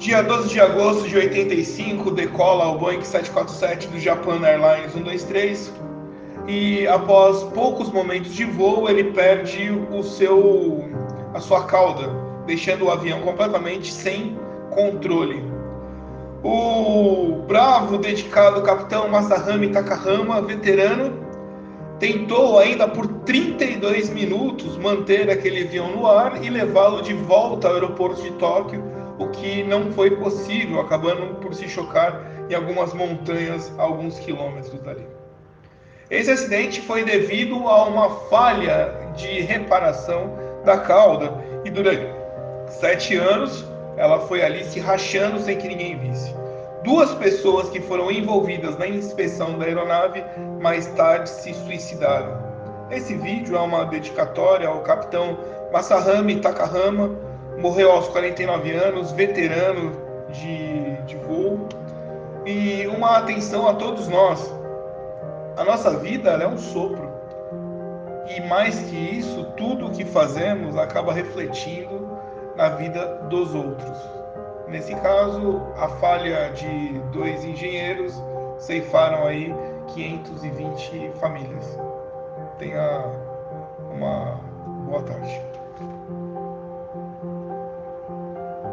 Dia 12 de agosto de 85, decola o Boeing 747 do Japan Airlines 123 e após poucos momentos de voo ele perde o seu a sua cauda, deixando o avião completamente sem controle. O bravo, dedicado capitão Masahami Takahama, veterano, tentou ainda por 32 minutos manter aquele avião no ar e levá-lo de volta ao aeroporto de Tóquio, o que não foi possível, acabando por se chocar em algumas montanhas a alguns quilômetros dali. Esse acidente foi devido a uma falha de reparação da cauda e durante sete anos ela foi ali se rachando sem que ninguém visse. Duas pessoas que foram envolvidas na inspeção da aeronave mais tarde se suicidaram. Esse vídeo é uma dedicatória ao capitão Masahami Takahama, morreu aos 49 anos, veterano de, de voo, e uma atenção a todos nós. A nossa vida é um sopro. E mais que isso, tudo o que fazemos acaba refletindo na vida dos outros. Nesse caso, a falha de dois engenheiros ceifaram aí 520 famílias. Tenha.